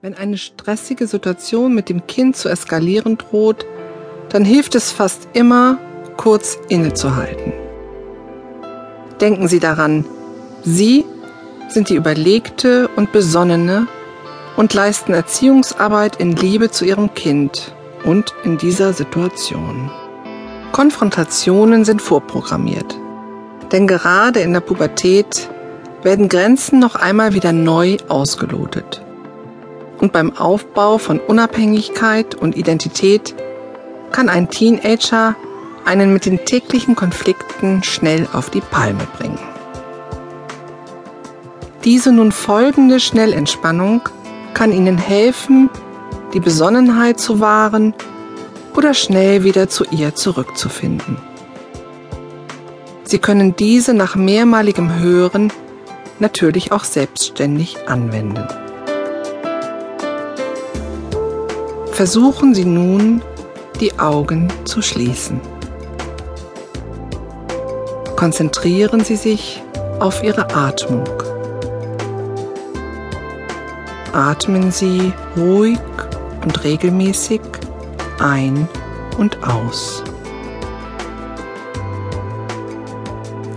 Wenn eine stressige Situation mit dem Kind zu eskalieren droht, dann hilft es fast immer, kurz innezuhalten. Denken Sie daran, Sie sind die überlegte und besonnene und leisten Erziehungsarbeit in Liebe zu Ihrem Kind und in dieser Situation. Konfrontationen sind vorprogrammiert, denn gerade in der Pubertät werden Grenzen noch einmal wieder neu ausgelotet. Und beim Aufbau von Unabhängigkeit und Identität kann ein Teenager einen mit den täglichen Konflikten schnell auf die Palme bringen. Diese nun folgende Schnellentspannung kann Ihnen helfen, die Besonnenheit zu wahren oder schnell wieder zu ihr zurückzufinden. Sie können diese nach mehrmaligem Hören natürlich auch selbstständig anwenden. Versuchen Sie nun, die Augen zu schließen. Konzentrieren Sie sich auf Ihre Atmung. Atmen Sie ruhig und regelmäßig ein und aus.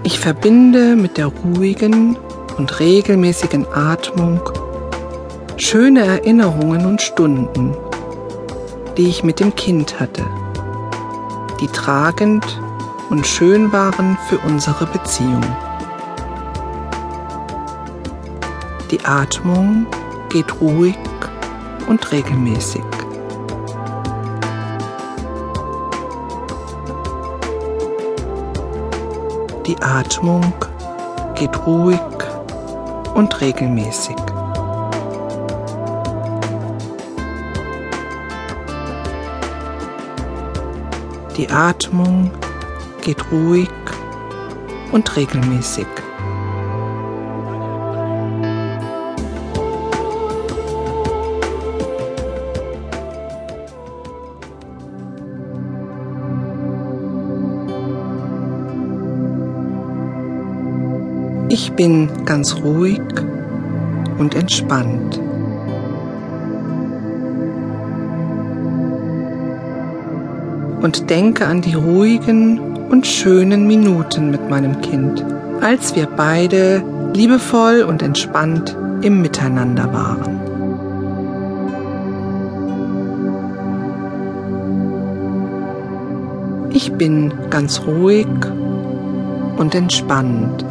Ich verbinde mit der ruhigen und regelmäßigen Atmung schöne Erinnerungen und Stunden, die ich mit dem Kind hatte, die tragend und schön waren für unsere Beziehung. Die Atmung geht ruhig und regelmäßig. Die Atmung geht ruhig und regelmäßig. Die Atmung geht ruhig und regelmäßig. Ich bin ganz ruhig und entspannt. Und denke an die ruhigen und schönen Minuten mit meinem Kind, als wir beide liebevoll und entspannt im Miteinander waren. Ich bin ganz ruhig und entspannt.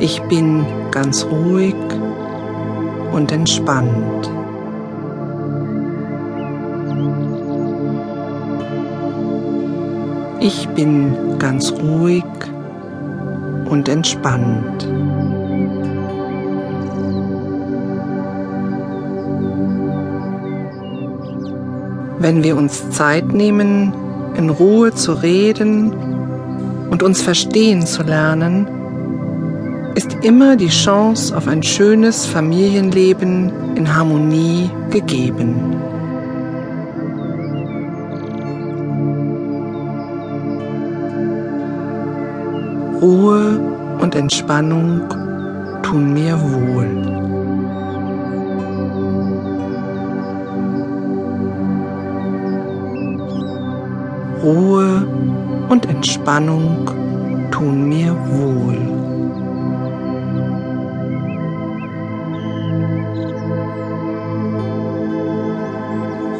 Ich bin ganz ruhig und entspannt. Ich bin ganz ruhig und entspannt. Wenn wir uns Zeit nehmen, in Ruhe zu reden und uns verstehen zu lernen, ist immer die Chance auf ein schönes Familienleben in Harmonie gegeben. Ruhe und Entspannung tun mir wohl. Ruhe und Entspannung tun mir wohl.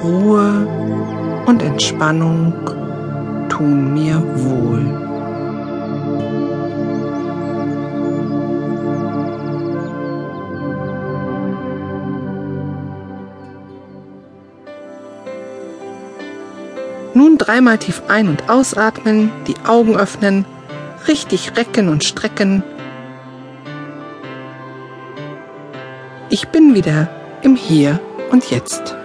Ruhe und Entspannung tun mir wohl. Nun dreimal tief ein- und ausatmen, die Augen öffnen, richtig recken und strecken. Ich bin wieder im Hier und Jetzt.